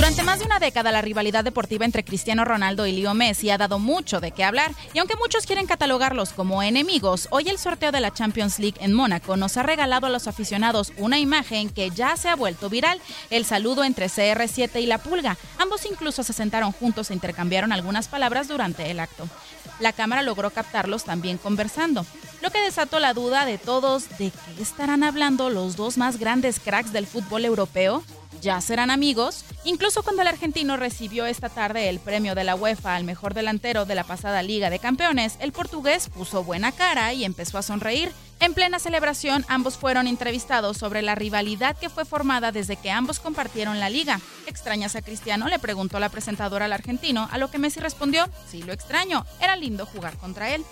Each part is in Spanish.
Durante más de una década, la rivalidad deportiva entre Cristiano Ronaldo y Leo Messi ha dado mucho de qué hablar, y aunque muchos quieren catalogarlos como enemigos, hoy el sorteo de la Champions League en Mónaco nos ha regalado a los aficionados una imagen que ya se ha vuelto viral, el saludo entre CR7 y la Pulga. Ambos incluso se sentaron juntos e intercambiaron algunas palabras durante el acto. La cámara logró captarlos también conversando, lo que desató la duda de todos de qué estarán hablando los dos más grandes cracks del fútbol europeo. ¿Ya serán amigos? Incluso cuando el argentino recibió esta tarde el premio de la UEFA al mejor delantero de la pasada Liga de Campeones, el portugués puso buena cara y empezó a sonreír. En plena celebración, ambos fueron entrevistados sobre la rivalidad que fue formada desde que ambos compartieron la liga. ¿Extrañas a Cristiano? le preguntó la presentadora al argentino, a lo que Messi respondió, sí lo extraño, era lindo jugar contra él.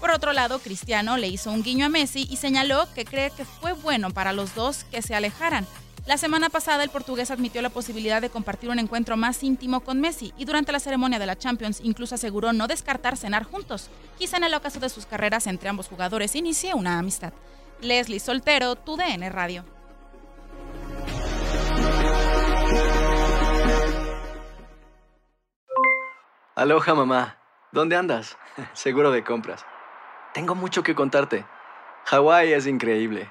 Por otro lado, Cristiano le hizo un guiño a Messi y señaló que cree que fue bueno para los dos que se alejaran. La semana pasada el portugués admitió la posibilidad de compartir un encuentro más íntimo con Messi y durante la ceremonia de la Champions incluso aseguró no descartar cenar juntos. Quizá en el ocaso de sus carreras entre ambos jugadores inicie una amistad. Leslie Soltero, tu DN Radio. Aloha mamá, ¿dónde andas? Seguro de compras. Tengo mucho que contarte. Hawái es increíble.